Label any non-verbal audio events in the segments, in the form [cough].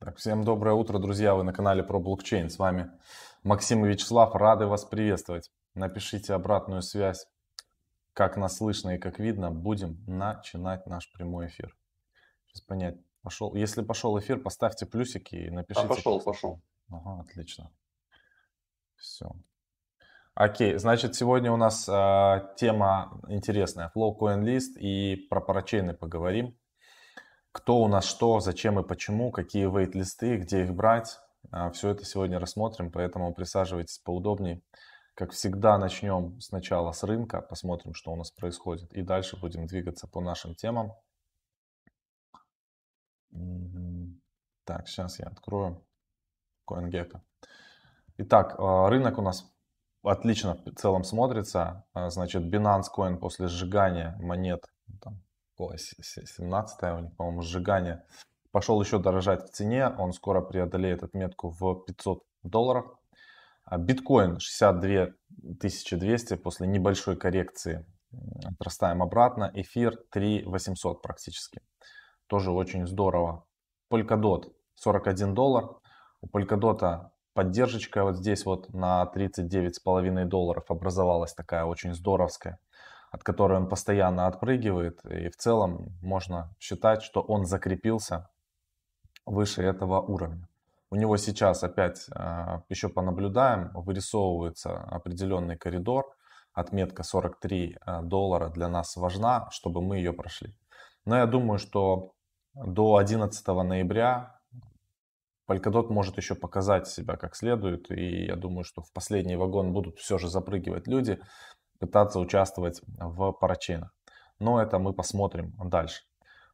Так, всем доброе утро, друзья! Вы на канале про блокчейн. С вами Максим и Вячеслав. Рады вас приветствовать. Напишите обратную связь, как нас слышно и как видно. Будем начинать наш прямой эфир. Сейчас понять, пошел. Если пошел эфир, поставьте плюсики и напишите. А, пошел, пошел. Ага, отлично. Все. Окей, значит, сегодня у нас э, тема интересная. Flow Coin List и про парачейны поговорим кто у нас что, зачем и почему, какие вейт-листы, где их брать. А, Все это сегодня рассмотрим, поэтому присаживайтесь поудобнее. Как всегда, начнем сначала с рынка, посмотрим, что у нас происходит, и дальше будем двигаться по нашим темам. Так, сейчас я открою CoinGecko. Итак, а, рынок у нас отлично в целом смотрится. А, значит, Binance Coin после сжигания монет 17 у них, по-моему, сжигание, пошел еще дорожать в цене, он скоро преодолеет отметку в 500 долларов. А биткоин 62 200 после небольшой коррекции отрастаем обратно. Эфир 3 800 практически. Тоже очень здорово. Polkadot 41 доллар. У Polkadot поддержка вот здесь вот на 39,5 долларов образовалась такая очень здоровская от которой он постоянно отпрыгивает. И в целом можно считать, что он закрепился выше этого уровня. У него сейчас опять а, еще понаблюдаем, вырисовывается определенный коридор. Отметка 43 а, доллара для нас важна, чтобы мы ее прошли. Но я думаю, что до 11 ноября Polkadot может еще показать себя как следует. И я думаю, что в последний вагон будут все же запрыгивать люди пытаться участвовать в парачейнах. Но это мы посмотрим дальше.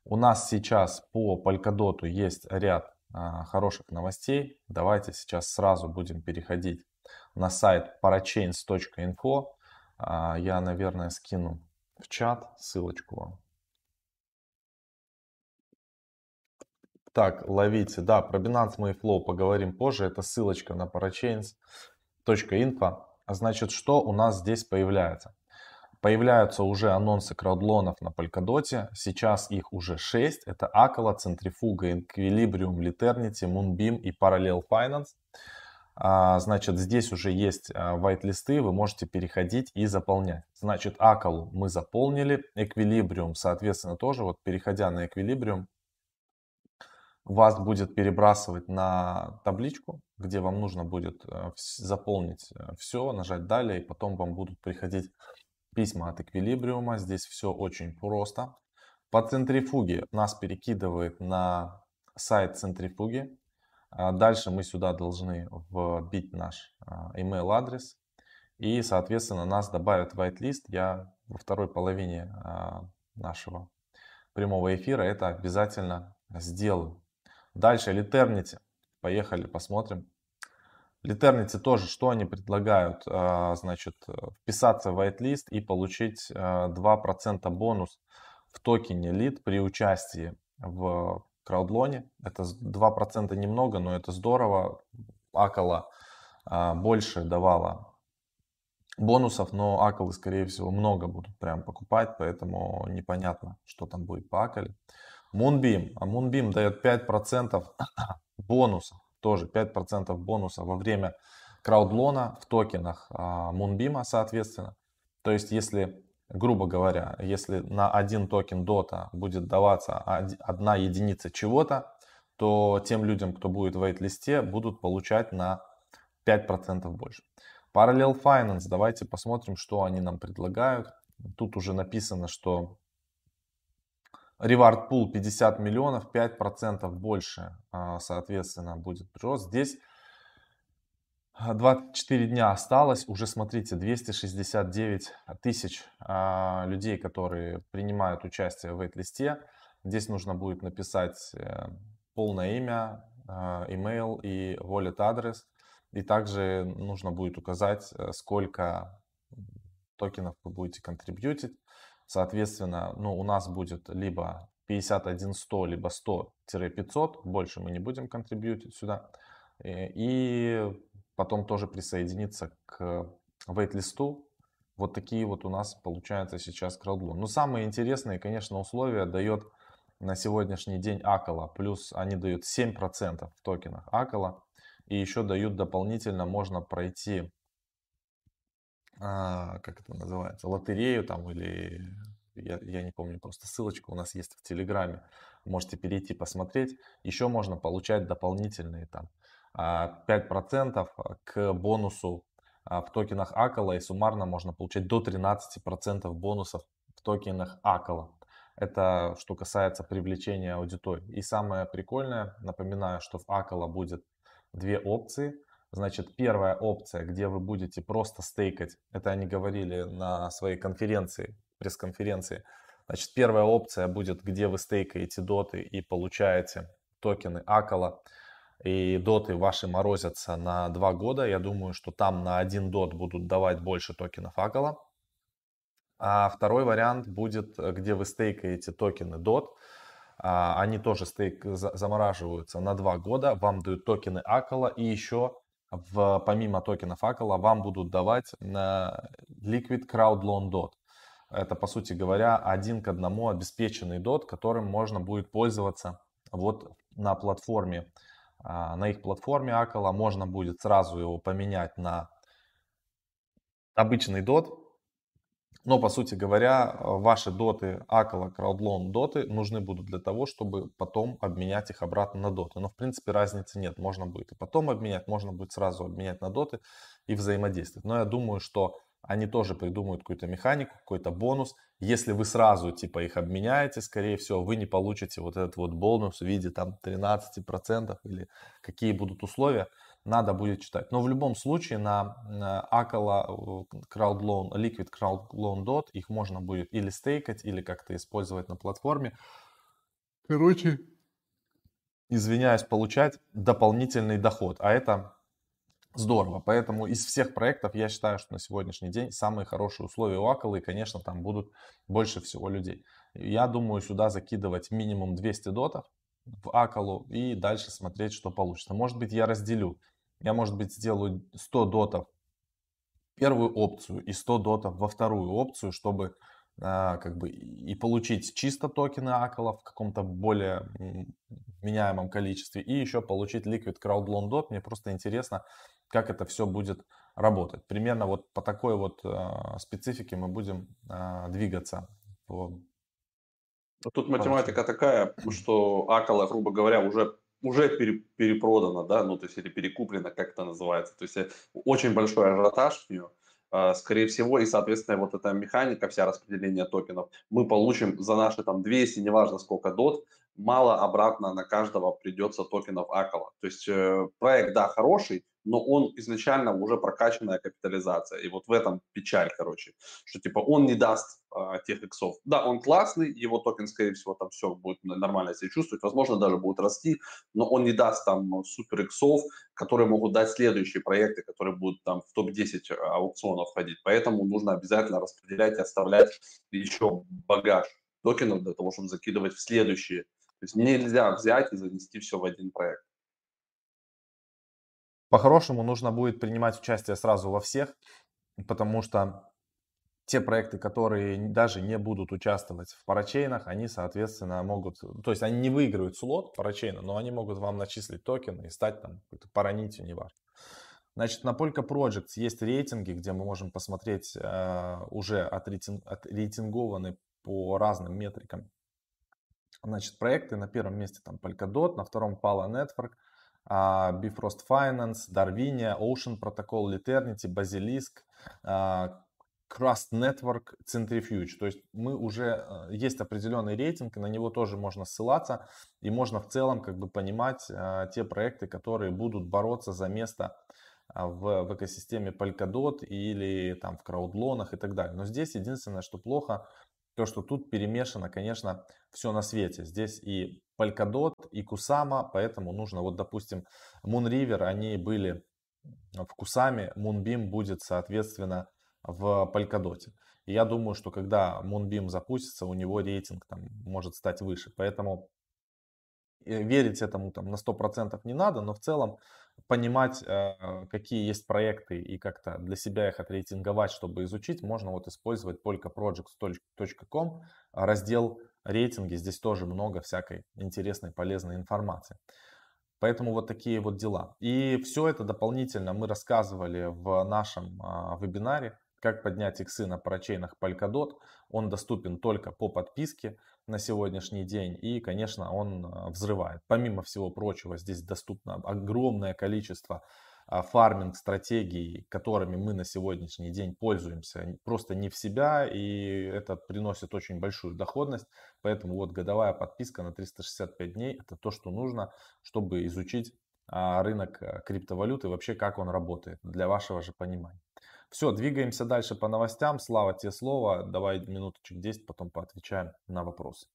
У нас сейчас по Polkadot есть ряд а, хороших новостей. Давайте сейчас сразу будем переходить на сайт parachains.info. А, я, наверное, скину в чат ссылочку вам. Так, ловите. Да, про Binance мы и поговорим позже. Это ссылочка на parachains.info. А значит, что у нас здесь появляется? Появляются уже анонсы краудлонов на Polkadot. Сейчас их уже 6. Это Acala, Centrifuga, Equilibrium, Liternity, Moonbeam и Parallel Finance. А, значит, здесь уже есть white-листы, вы можете переходить и заполнять. Значит, Acala мы заполнили, Equilibrium, соответственно, тоже. Вот переходя на Equilibrium, вас будет перебрасывать на табличку, где вам нужно будет э, заполнить э, все, нажать далее, и потом вам будут приходить письма от эквилибриума. Здесь все очень просто. По центрифуге нас перекидывает на сайт центрифуги. А дальше мы сюда должны вбить наш а, email адрес. И, соответственно, нас добавят в whitelist. Я во второй половине нашего прямого эфира это обязательно сделаю. Дальше Литернити. Поехали, посмотрим. Литернити тоже, что они предлагают? А, значит, вписаться в whitelist и получить 2% а, бонус в токене лид при участии в краудлоне. Это 2% немного, но это здорово. Акала больше давала бонусов, но акалы, скорее всего, много будут прям покупать, поэтому непонятно, что там будет по акале. Moonbeam. А Moonbeam дает 5% бонуса, тоже 5% бонуса во время краудлона в токенах а, Moonbeam, соответственно. То есть, если, грубо говоря, если на один токен DOTA будет даваться одна единица чего-то, то тем людям, кто будет в вейт-листе, будут получать на 5% больше. Parallel Finance, давайте посмотрим, что они нам предлагают. Тут уже написано, что Reward Pool 50 миллионов, 5% больше, а, соответственно, будет прирост. Здесь 24 дня осталось, уже смотрите, 269 тысяч а, людей, которые принимают участие в вейт-листе. Здесь нужно будет написать э, полное имя, а, email и wallet адрес. И также нужно будет указать, э, сколько токенов вы будете контрибьютить. Соответственно, ну, у нас будет либо 51-100, либо 100-500. Больше мы не будем контрибьютить сюда. Э, и потом тоже присоединиться к вейт-листу. Вот такие вот у нас получается сейчас краудлон. Но самые интересные, конечно, условия дает на сегодняшний день Акала, плюс они дают 7% в токенах Акала. И еще дают дополнительно, можно пройти, а, как это называется, лотерею там или я, я не помню, просто ссылочка у нас есть в Телеграме. Можете перейти посмотреть. Еще можно получать дополнительные там 5% а, к бонусу а, в токенах Акала и суммарно можно получать до 13% бонусов в токенах Акала. Это что касается привлечения аудитории. И самое прикольное, напоминаю, что в Акала будет две опции. Значит, первая опция, где вы будете просто стейкать, это они говорили на своей конференции, пресс-конференции. Значит, первая опция будет, где вы стейкаете доты и получаете токены Акала. И доты ваши морозятся на 2 года. Я думаю, что там на один дот будут давать больше токенов Акала. А второй вариант будет, где вы стейкаете токены DOT. А, они тоже стейк замораживаются на 2 года. Вам дают токены Акала и еще в, помимо токенов Акала вам будут давать на Liquid Crowd Loan DOT. Это, по сути говоря, один к одному обеспеченный DOT, которым можно будет пользоваться вот на платформе. А, на их платформе Акала можно будет сразу его поменять на обычный DOT, но, по сути говоря, ваши доты, Акала, Crowdloan доты нужны будут для того, чтобы потом обменять их обратно на доты. Но, в принципе, разницы нет. Можно будет и потом обменять, можно будет сразу обменять на доты и взаимодействовать. Но я думаю, что они тоже придумают какую-то механику, какой-то бонус. Если вы сразу типа их обменяете, скорее всего, вы не получите вот этот вот бонус в виде там 13% или какие будут условия надо будет читать. Но в любом случае на Акала Crowdloan, Liquid Crowdloan Dot их можно будет или стейкать, или как-то использовать на платформе. Короче, извиняюсь, получать дополнительный доход. А это здорово. Поэтому из всех проектов я считаю, что на сегодняшний день самые хорошие условия у Акала. И, конечно, там будут больше всего людей. Я думаю, сюда закидывать минимум 200 дотов в Акалу и дальше смотреть, что получится. Может быть, я разделю я, может быть, сделаю 100 дотов первую опцию и 100 дотов во вторую опцию, чтобы а, как бы и получить чисто токены Акала в каком-то более меняемом количестве и еще получить Liquid Crowd Loan Dot. Мне просто интересно, как это все будет работать. Примерно вот по такой вот а, специфике мы будем а, двигаться. По... Тут математика такая, что Акала, грубо говоря, уже уже пере, перепродано, да, ну, то есть или перекуплено, как это называется. То есть э, очень большой ажиотаж в нее, а, скорее всего, и, соответственно, вот эта механика, вся распределение токенов, мы получим за наши там 200, неважно сколько дот, мало обратно на каждого придется токенов Акала. То есть э, проект, да, хороший, но он изначально уже прокачанная капитализация. И вот в этом печаль, короче, что типа он не даст а, тех иксов. Да, он классный, его токен, скорее всего, там все будет нормально себя чувствовать, возможно, даже будет расти, но он не даст там супер иксов, которые могут дать следующие проекты, которые будут там в топ-10 аукционов входить. Поэтому нужно обязательно распределять и оставлять еще багаж токенов для того, чтобы закидывать в следующие. То есть нельзя взять и занести все в один проект. По-хорошему нужно будет принимать участие сразу во всех, потому что те проекты, которые даже не будут участвовать в парачейнах, они, соответственно, могут, то есть они не выигрывают слот парачейна, но они могут вам начислить токены и стать там какой-то паранитью, неважно. Значит, на Polka Projects есть рейтинги, где мы можем посмотреть э, уже отрейтинг, отрейтингованы по разным метрикам. Значит, проекты на первом месте там Polkadot, на втором Pala Network, а, Bifrost Finance, Darwinia, Ocean Protocol, Liternity, Basilisk, а, Crust Network, Centrifuge. То есть мы уже, э, есть определенный рейтинг, на него тоже можно ссылаться, и можно в целом как бы понимать а, те проекты, которые будут бороться за место в, в экосистеме Polkadot или там в краудлонах и так далее. Но здесь единственное, что плохо, то, что тут перемешано, конечно, все на свете. Здесь и Polkadot, и Kusama, поэтому нужно, вот, допустим, Moonriver, они были в Кусаме, Moonbeam будет, соответственно, в Polkadot. И я думаю, что когда Moonbeam запустится, у него рейтинг там может стать выше. Поэтому э, верить этому там на 100% не надо, но в целом понимать, э, какие есть проекты и как-то для себя их отрейтинговать, чтобы изучить, можно вот использовать polkaprojects.com, раздел рейтинги, здесь тоже много всякой интересной, полезной информации. Поэтому вот такие вот дела. И все это дополнительно мы рассказывали в нашем а, вебинаре, как поднять иксы на парачейнах Polkadot. Он доступен только по подписке на сегодняшний день и, конечно, он а, взрывает. Помимо всего прочего, здесь доступно огромное количество а, фарминг стратегий, которыми мы на сегодняшний день пользуемся, просто не в себя, и это приносит очень большую доходность. Поэтому вот годовая подписка на 365 дней – это то, что нужно, чтобы изучить а, рынок а, криптовалюты, вообще как он работает, для вашего же понимания. Все, двигаемся дальше по новостям. Слава, тебе слово. Давай минуточек 10, потом поотвечаем на вопросы.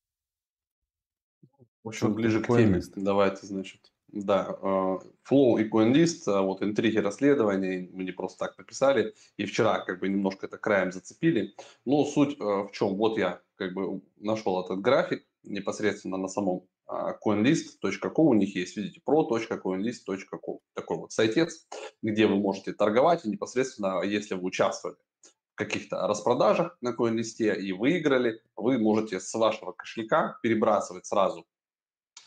В общем, ближе к теме. Давайте, значит. Да, э, Flow и CoinList, э, вот интриги расследования, мы не просто так написали, и вчера как бы немножко это краем зацепили. Но суть э, в чем? Вот я как бы нашел этот график непосредственно на самом coinlist.com, у них есть, видите, pro.coinlist.com, такой вот сайтец, где вы можете торговать, и непосредственно, если вы участвовали в каких-то распродажах на CoinList и выиграли, вы можете с вашего кошелька перебрасывать сразу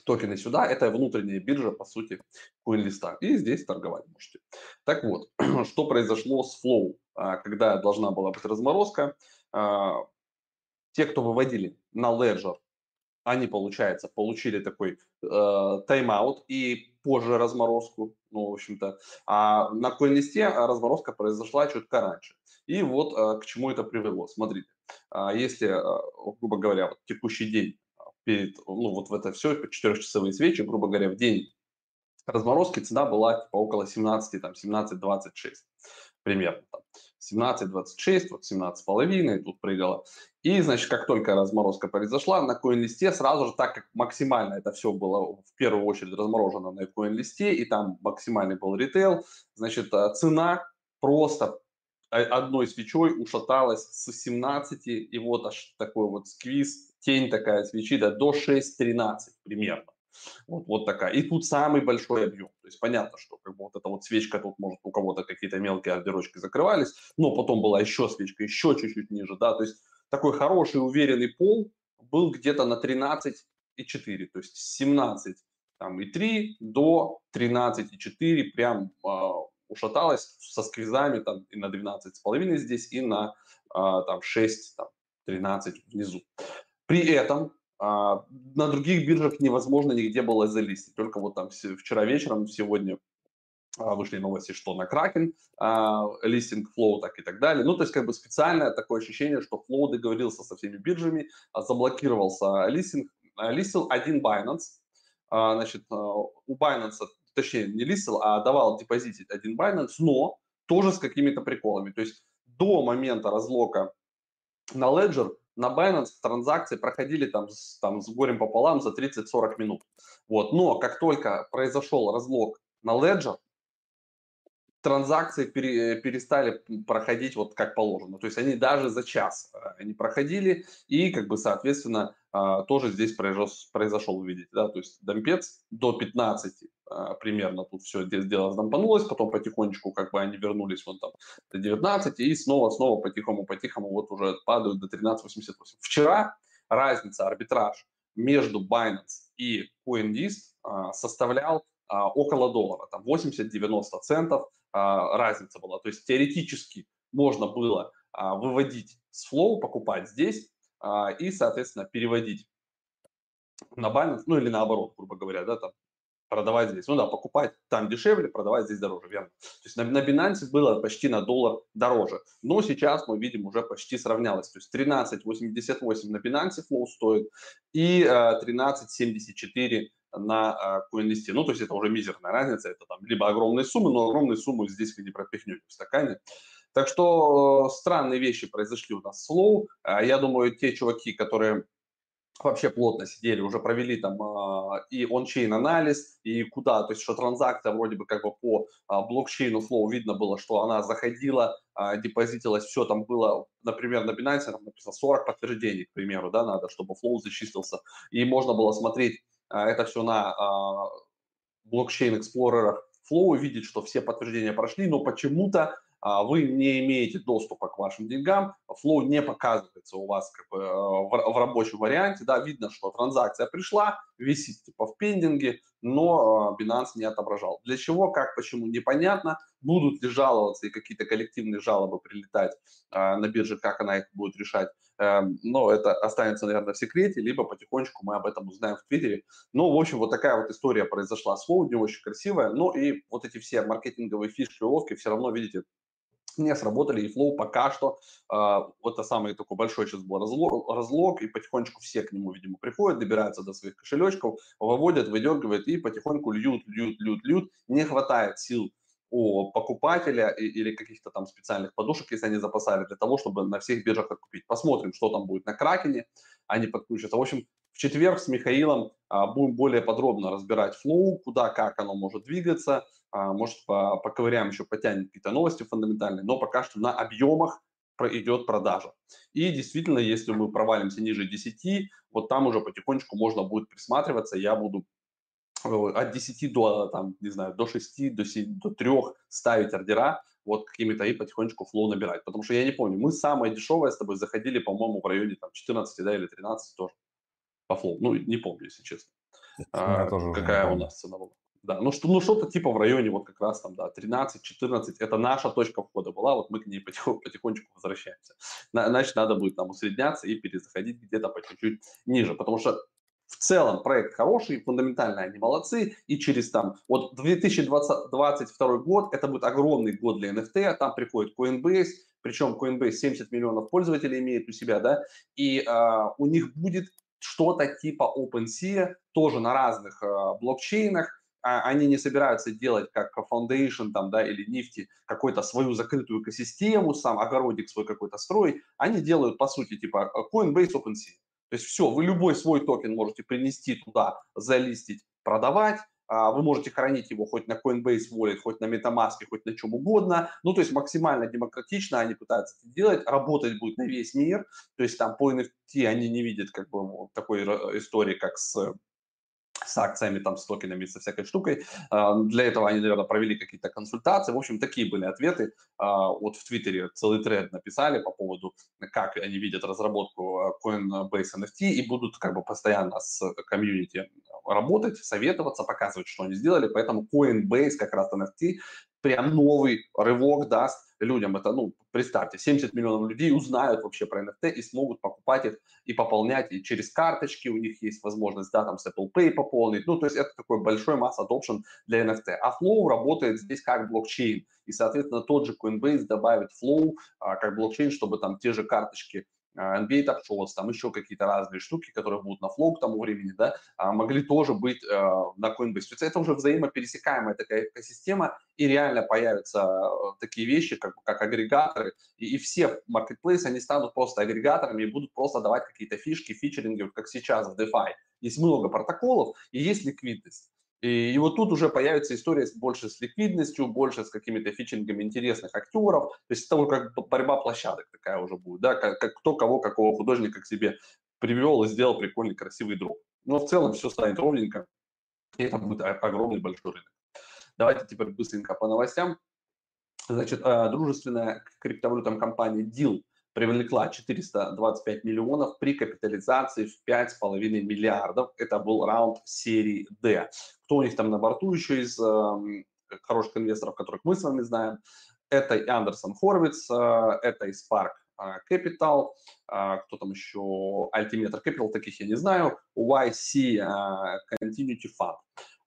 токены сюда. Это внутренняя биржа, по сути, CoinList. И здесь торговать можете. Так вот, [clears throat] что произошло с Flow, а, когда должна была быть разморозка. А, те, кто выводили на Ledger, они, получается, получили такой э, тайм-аут и позже разморозку, ну, в общем-то. А на CoinList разморозка произошла чуть раньше. И вот э, к чему это привело. Смотрите, э, если, э, грубо говоря, вот текущий день перед, ну, вот в это все, четырехчасовые свечи, грубо говоря, в день разморозки цена была типа около 17, там, 17-26 примерно. Там. 17-26, вот 17 половиной тут прыгала. И, значит, как только разморозка произошла, на CoinList сразу же, так как максимально это все было в первую очередь разморожено на CoinList, и там максимальный был ритейл, значит, э, цена просто одной свечой ушаталась с 17, и вот аж такой вот сквиз тень такая свечи да, до 6.13 примерно. Вот, вот такая. И тут самый большой объем. Есть понятно, что как бы вот эта вот свечка, тут может у кого-то какие-то мелкие ордерочки закрывались, но потом была еще свечка, еще чуть-чуть ниже, да, то есть такой хороший уверенный пол был где-то на 13 и 4, то есть 17 там, и 3 до 13 и 4 прям э, ушаталась со сквизами там и на 12 с половиной здесь, и на э, там 6, там, 13 внизу. При этом а, на других биржах невозможно нигде было залистить. Только вот там вчера вечером, сегодня а, вышли новости, что на Kraken а, листинг Flow, так и так далее. Ну, то есть, как бы специальное такое ощущение, что Flow договорился со всеми биржами, а, заблокировался листинг, а, листил один Binance, а, значит, а, у Binance, точнее, не листил, а давал депозит один Binance, но тоже с какими-то приколами. То есть, до момента разлока на Ledger на Binance транзакции проходили там, там с горем пополам за 30-40 минут. Вот. Но как только произошел разлог на Ledger, транзакции пере, перестали проходить вот как положено. То есть они даже за час э, не проходили, и как бы, соответственно, а, тоже здесь произошел, произошел видите, да, то есть дампец до 15 а, примерно тут все дело сдампанулось, потом потихонечку как бы они вернулись вон там до 19 и снова-снова потихому-потихому вот уже падают до 13.88. Вчера разница, арбитраж между Binance и CoinList а, составлял около доллара, там 80-90 центов разница была. То есть теоретически можно было выводить с флоу, покупать здесь и, соответственно, переводить на Binance, ну или наоборот, грубо говоря, да, там продавать здесь. Ну да, покупать там дешевле, продавать здесь дороже, верно. То есть на, на Binance было почти на доллар дороже. Но сейчас мы видим уже почти сравнялось. То есть 13.88 на Binance Flow стоит и э, 13.74 на э, CoinList. Ну, то есть это уже мизерная разница. Это там либо огромные суммы, но огромные суммы здесь вы не пропихнете в стакане. Так что э, странные вещи произошли у нас с. Э, я думаю, те чуваки, которые вообще плотно сидели, уже провели там э, и ончейн анализ, и куда, то есть что транзакция вроде бы как бы по э, блокчейну Flow видно было, что она заходила, э, депозитилась, все там было, например, на Binance там написано 40 подтверждений, к примеру, да, надо, чтобы Flow зачистился, и можно было смотреть это все на блокчейн-эксплорерах Flow, видеть, что все подтверждения прошли, но почему-то вы не имеете доступа к вашим деньгам, флоу не показывается у вас как бы, э, в, в рабочем варианте, да, видно, что транзакция пришла, висит типа в пендинге, но а, Binance не отображал. Для чего, как, почему, непонятно. Будут ли жаловаться и какие-то коллективные жалобы прилетать а, на бирже, как она их будет решать. Эм, но это останется, наверное, в секрете, либо потихонечку мы об этом узнаем в Твиттере. Ну, в общем, вот такая вот история произошла с Flow, не очень красивая. Ну и вот эти все маркетинговые фишки, уловки все равно, видите, не сработали, и Flow пока что, э, это самый такой большой сейчас был разлог, разлог, и потихонечку все к нему, видимо, приходят, добираются до своих кошелечков, выводят, выдергивают, и потихоньку льют, льют, льют, льют. Не хватает сил у покупателя или каких-то там специальных подушек, если они запасали, для того, чтобы на всех биржах откупить. Посмотрим, что там будет на Кракене, они подключатся. В общем, в четверг с Михаилом а, будем более подробно разбирать флоу, куда, как оно может двигаться, может, по, поковыряем еще, потянем какие-то новости фундаментальные, но пока что на объемах идет продажа. И действительно, если мы провалимся ниже 10, вот там уже потихонечку можно будет присматриваться, я буду от 10 до, там, не знаю, до 6, до, 7, до 3 ставить ордера, вот какими-то и потихонечку флоу набирать. Потому что я не помню, мы самое дешевое с тобой заходили, по-моему, в районе там 14, да, или 13 тоже по флоу. Ну, не помню, если честно. А, какая у нас цена была. Да, ну, что, ну что-то типа в районе вот как раз там, да, 13-14, это наша точка входа была, вот мы к ней потихонечку возвращаемся. Значит, надо будет там усредняться и перезаходить где-то по чуть-чуть ниже, потому что в целом проект хороший, фундаментально они молодцы, и через там, вот 2022 год, это будет огромный год для NFT, там приходит Coinbase, причем Coinbase 70 миллионов пользователей имеет у себя, да, и э, у них будет что-то типа OpenSea, тоже на разных э, блокчейнах, они не собираются делать как Foundation там, да, или Нефти какую-то свою закрытую экосистему, сам огородик свой какой-то строить. Они делают, по сути, типа Coinbase OpenSea. То есть все, вы любой свой токен можете принести туда, залистить, продавать, а, вы можете хранить его хоть на Coinbase Wallet, хоть на MetaMask, хоть на чем угодно. Ну, то есть максимально демократично они пытаются это делать. Работать будет на весь мир. То есть там по NFT они не видят как бы такой истории, как с с акциями, там, с токенами, со всякой штукой. А, для этого они, наверное, провели какие-то консультации. В общем, такие были ответы. А, вот в Твиттере целый тред написали по поводу, как они видят разработку а, Coinbase NFT и будут как бы постоянно с комьюнити работать, советоваться, показывать, что они сделали. Поэтому Coinbase как раз NFT прям новый рывок даст людям. Это, ну, представьте, 70 миллионов людей узнают вообще про NFT и смогут покупать их и пополнять. И через карточки у них есть возможность, да, там с Apple Pay пополнить. Ну, то есть это такой большой масс adoption для NFT. А Flow работает здесь как блокчейн. И, соответственно, тот же Coinbase добавит Flow а, как блокчейн, чтобы там те же карточки NBA Top Shots, там еще какие-то разные штуки, которые будут на флоу к тому времени, да, а, могли тоже быть э, на Coinbase. То есть это уже взаимопересекаемая такая экосистема, и реально появятся такие вещи, как, как агрегаторы, и, и все маркетплейсы, они станут просто агрегаторами и будут просто давать какие-то фишки, фичеринги, вот как сейчас в DeFi. Есть много протоколов и есть ликвидность. И, и вот тут уже появится история больше с ликвидностью, больше с какими-то фичингами интересных актеров. То есть это как борьба площадок такая уже будет, да, как, как кто кого, какого художника к себе привел и сделал прикольный, красивый дроп. Но в целом все станет ровненько, и это будет огромный большой рынок. Давайте теперь быстренько по новостям. Значит, э, дружественная криптовалютам компания DEAL привлекла 425 миллионов при капитализации в 5,5 миллиардов. Это был раунд серии D. Кто у них там на борту еще из э, хороших инвесторов, которых мы с вами знаем? Это и Андерсон Хорвиц, э, это и Spark э, Capital, э, кто там еще, Altimeter Capital, таких я не знаю, YC э, Continuity Fund.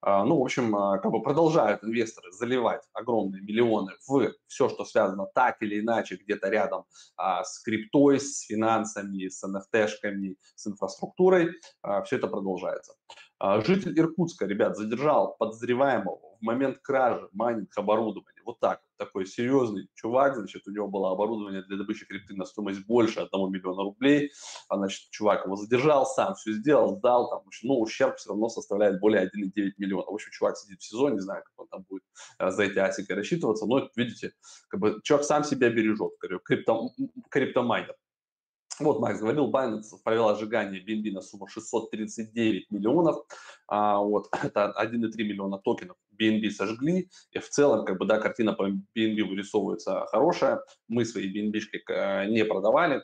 А, ну, в общем, а, как бы продолжают инвесторы заливать огромные миллионы в все, что связано так или иначе где-то рядом а, с криптой, с финансами, с NFT-шками, с инфраструктурой. Все это продолжается. Житель Иркутска, ребят, задержал подозреваемого в момент кражи майнинг оборудования. Вот так такой серьезный чувак, значит, у него было оборудование для добычи крипты на стоимость больше 1 миллиона рублей, а, значит, чувак его задержал, сам все сделал, сдал, там, ну, ущерб все равно составляет более 1,9 миллиона. В общем, чувак сидит в сезоне, не знаю, как он там будет а, за эти асики рассчитываться, но, видите, как бы человек сам себя бережет, крипто, криптомайнер. Вот, Макс говорил, Binance провела сжигание BNB на сумму 639 миллионов. А, вот, [clears throat] это 1,3 миллиона токенов BNB сожгли. И в целом, как бы, да, картина по BNB вырисовывается хорошая. Мы свои BNB э, не продавали.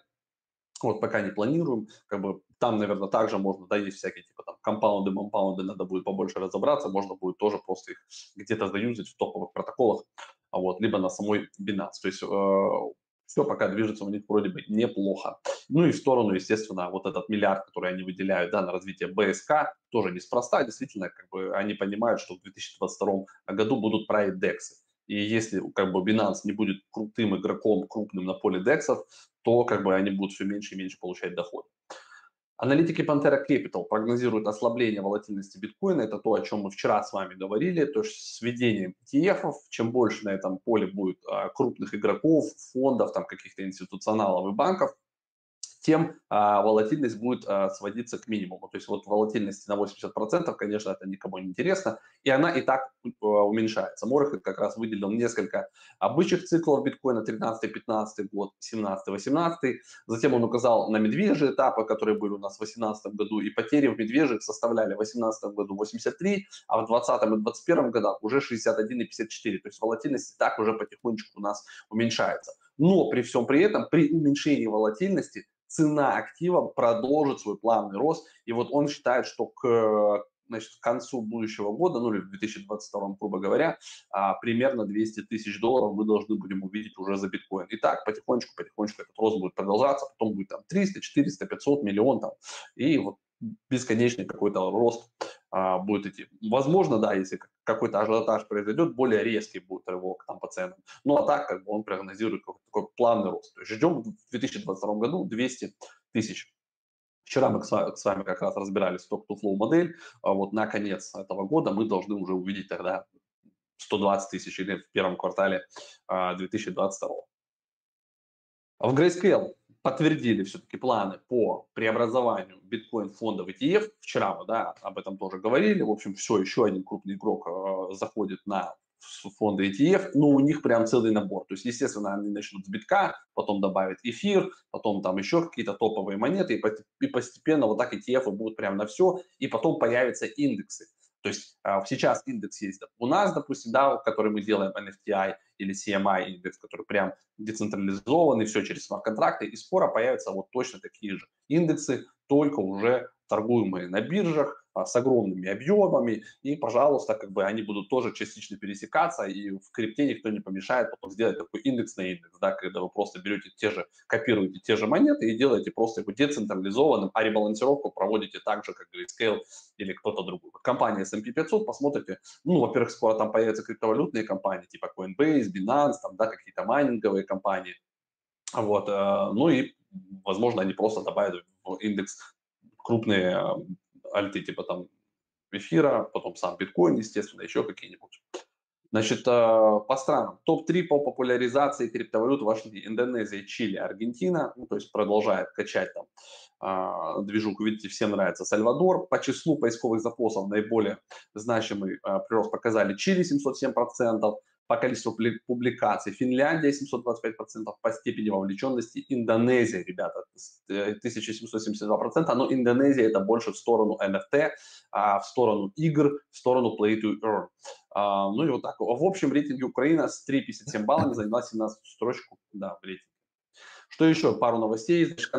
Вот пока не планируем, как бы там, наверное, также можно, да, есть всякие типа там компаунды, мампаунды, надо будет побольше разобраться, можно будет тоже просто их где-то заюзать в топовых протоколах, а вот, либо на самой Binance. То есть э, все пока движется у них вроде бы неплохо. Ну и в сторону, естественно, вот этот миллиард, который они выделяют да, на развитие БСК, тоже неспроста. Действительно, как бы они понимают, что в 2022 году будут править дексы. И если как бы Binance не будет крутым игроком, крупным на поле дексов, то как бы они будут все меньше и меньше получать доход. Аналитики Pantera Capital прогнозируют ослабление волатильности биткоина. Это то, о чем мы вчера с вами говорили. То есть с введением ETF, чем больше на этом поле будет а, крупных игроков, фондов, там каких-то институционалов и банков, тем а, волатильность будет а, сводиться к минимуму. То есть вот волатильность на 80%, конечно, это никому не интересно, и она и так а, уменьшается. Морохет как раз выделил несколько обычных циклов биткоина 13-15 год, 17-18. Затем он указал на медвежьи этапы, которые были у нас в 2018 году, и потери в медвежьих составляли в 2018 году 83, а в 2020 и 2021 годах уже 61 и 54. То есть волатильность и так уже потихонечку у нас уменьшается. Но при всем при этом, при уменьшении волатильности, цена актива продолжит свой плавный рост. И вот он считает, что к значит, к концу будущего года, ну или в 2022, грубо говоря, а, примерно 200 тысяч долларов мы должны будем увидеть уже за биткоин. И так потихонечку, потихонечку этот рост будет продолжаться, потом будет там 300, 400, 500 миллион там. И вот бесконечный какой-то рост а, будет идти. Возможно, да, если какой-то ажиотаж произойдет, более резкий будет рывок там по ценам. Ну а так как бы он прогнозирует какой-то такой плавный рост. То есть ждем в 2022 году 200 тысяч. Вчера мы с вами как раз разбирали stock-to-flow модель. А вот на конец этого года мы должны уже увидеть тогда 120 тысяч или в первом квартале 2022. А в Grayscale подтвердили все-таки планы по преобразованию биткоин-фонда в ETF. Вчера мы да, об этом тоже говорили. В общем, все, еще один крупный игрок э, заходит на фонды ETF, но у них прям целый набор. То есть, естественно, они начнут с битка, потом добавят эфир, потом там еще какие-то топовые монеты, и постепенно вот так ETF будут прям на все, и потом появятся индексы. То есть а, сейчас индекс есть у нас, допустим, да, который мы делаем NFTI или CMI индекс, который прям децентрализованный, все через смарт-контракты, и скоро появятся вот точно такие же индексы, только уже торгуемые на биржах, с огромными объемами, и, пожалуйста, как бы они будут тоже частично пересекаться, и в крипте никто не помешает потом сделать такой индекс на индекс, да, когда вы просто берете те же, копируете те же монеты и делаете просто его децентрализованным, а ребалансировку проводите так же, как Grayscale или кто-то другой. компания S&P 500, посмотрите, ну, во-первых, скоро там появятся криптовалютные компании, типа Coinbase, Binance, там, да, какие-то майнинговые компании, вот, э, ну и, возможно, они просто добавят в индекс крупные альты типа там эфира, потом сам биткоин, естественно, еще какие-нибудь. Значит, э, по странам. Топ-3 по популяризации криптовалют вошли Индонезия, Чили, Аргентина. Ну, то есть продолжает качать там э, движуху. Видите, всем нравится Сальвадор. По числу поисковых запросов наиболее значимый э, прирост показали Чили 707%, по количеству публикаций. Финляндия 725% по степени вовлеченности. Индонезия, ребята, 1772%. Но Индонезия это больше в сторону NFT, а в сторону игр, в сторону play to earn. А, ну и вот так. В общем рейтинге Украина с 3,57 баллами заняла 17 строчку да, в рейтинге. Что еще? Пару новостей. Значит,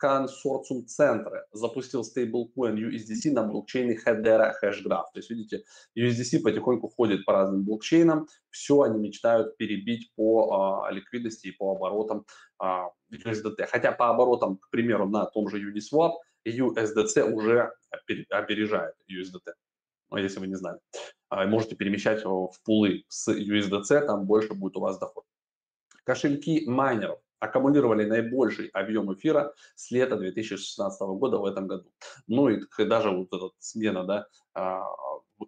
консорциум центра запустил стейблкоин USDC на блокчейне Hedera Hashgraph. То есть, видите, USDC потихоньку ходит по разным блокчейнам. Все они мечтают перебить по а, ликвидности и по оборотам а, USDT. Хотя по оборотам, к примеру, на том же Uniswap USDC уже опережает USDT. Ну, если вы не знали. А, можете перемещать его в пулы с USDC, там больше будет у вас доход. Кошельки майнеров аккумулировали наибольший объем эфира с лета 2016 года в этом году. Ну и даже вот эта смена, да,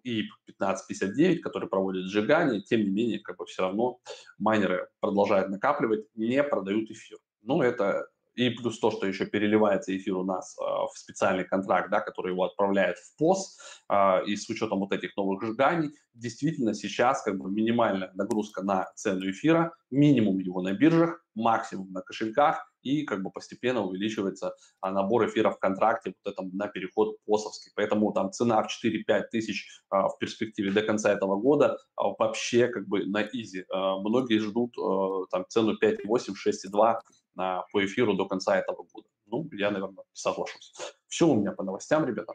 и 1559, который проводит сжигание, тем не менее, как бы все равно майнеры продолжают накапливать, не продают эфир. Ну, это и плюс то, что еще переливается эфир у нас э, в специальный контракт, да, который его отправляет в ПОС, э, и с учетом вот этих новых сжиганий, действительно сейчас как бы минимальная нагрузка на цену эфира, минимум его на биржах, максимум на кошельках, и как бы постепенно увеличивается а, набор эфиров в контракте вот этом на переход посовский. Поэтому там цена в 4-5 тысяч а, в перспективе до конца этого года а, вообще как бы на изи. А, многие ждут а, там цену 5,8, 6,2 а, по эфиру до конца этого года. Ну, я, наверное, соглашусь. Все у меня по новостям, ребята.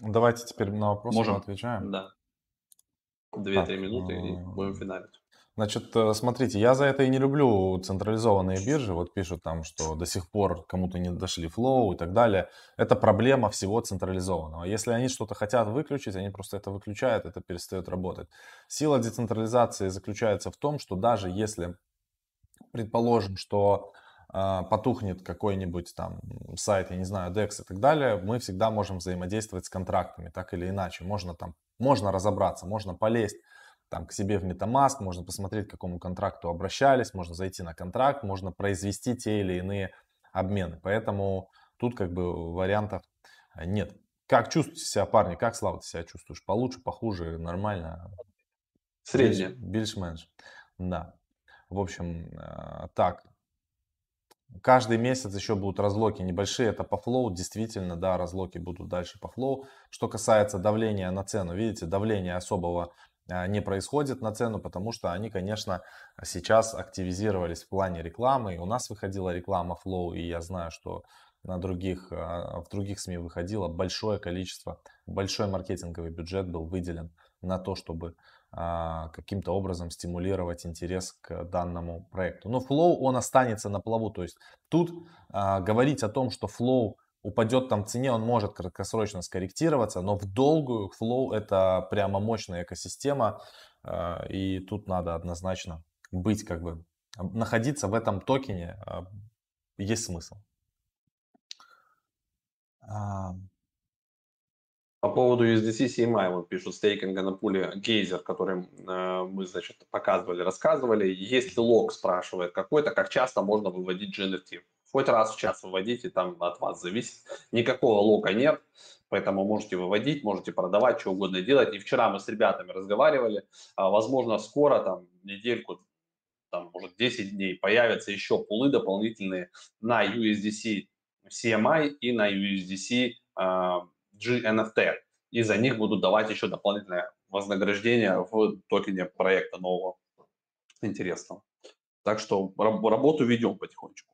Давайте теперь на вопросы Можем. отвечаем. Да. Две-три минуты и будем финалить. Значит, э, смотрите, я за это и не люблю централизованные биржи. Вот пишут там, что до сих пор кому-то не дошли флоу и так далее. Это проблема всего централизованного. Если они что-то хотят выключить, они просто это выключают, это перестает работать. Сила децентрализации заключается в том, что даже если, предположим, что э, потухнет какой-нибудь там сайт, я не знаю, DEX и так далее, мы всегда можем взаимодействовать с контрактами, так или иначе. Можно там, можно разобраться, можно полезть там, к себе в MetaMask, можно посмотреть, к какому контракту обращались, можно зайти на контракт, можно произвести те или иные обмены. Поэтому тут как бы вариантов нет. Как чувствуете себя, парни? Как, Слава, ты себя чувствуешь? Получше, похуже, нормально? Среднее. Більш-менш. Да. В общем, э, так. Каждый месяц еще будут разлоки небольшие, это по флоу, действительно, да, разлоки будут дальше по флоу. Что касается давления на цену, видите, давления особого а, не происходит на цену, потому что они, конечно, сейчас активизировались в плане рекламы. У нас выходила реклама Flow, и я знаю, что на других, а, в других СМИ выходило большое количество, большой маркетинговый бюджет был выделен на то, чтобы а, каким-то образом стимулировать интерес к данному проекту. Но Flow, он останется на плаву. То есть тут говорить о том, что Flow упадет там в цене, он может краткосрочно скорректироваться, но в долгую Flow это прямо мощная экосистема, а, и тут надо однозначно быть как бы, находиться в этом токене а, есть смысл. По поводу USDC CMI, вот пишут стейкинга на пуле Гейзер, который э, мы, значит, показывали, рассказывали. Есть ли лог, спрашивает какой-то, как часто можно выводить GNFT хоть раз в час выводите, там от вас зависит. Никакого лока нет, поэтому можете выводить, можете продавать, что угодно делать. И вчера мы с ребятами разговаривали, а, возможно, скоро, там, недельку, там, может, 10 дней появятся еще пулы дополнительные на USDC CMI и на USDC uh, GNFT. И за них будут давать еще дополнительное вознаграждение в токене проекта нового интересного. Так что работу ведем потихонечку.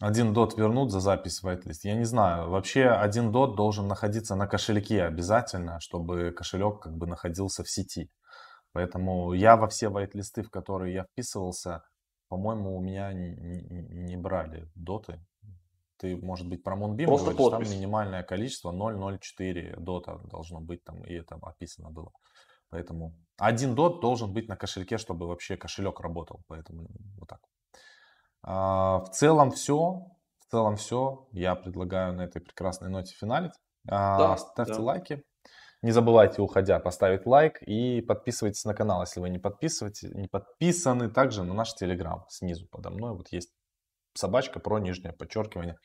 Один дот вернут за запись в whitelist. Я не знаю. Вообще один дот должен находиться на кошельке обязательно, чтобы кошелек как бы находился в сети. Поэтому я во все whitelist, в которые я вписывался, по-моему, у меня не, не, не брали доты. Ты, может быть, про Moonbeam Просто говоришь, подпись. там минимальное количество 0.04 дота должно быть там, и это описано было. Поэтому один дот должен быть на кошельке, чтобы вообще кошелек работал. Поэтому вот так. А, в целом все. В целом все. Я предлагаю на этой прекрасной ноте финалить. А, Да, Ставьте да. лайки. Не забывайте, уходя, поставить лайк и подписывайтесь на канал, если вы не подписываете, не подписаны. Также на наш телеграм снизу подо мной вот есть собачка про нижнее подчеркивание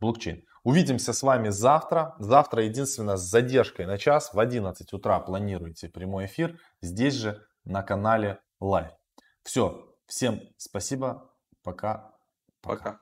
блокчейн. Увидимся с вами завтра. Завтра единственное с задержкой на час. В 11 утра планируйте прямой эфир здесь же на канале Live. Все. Всем спасибо. Пока. Пока.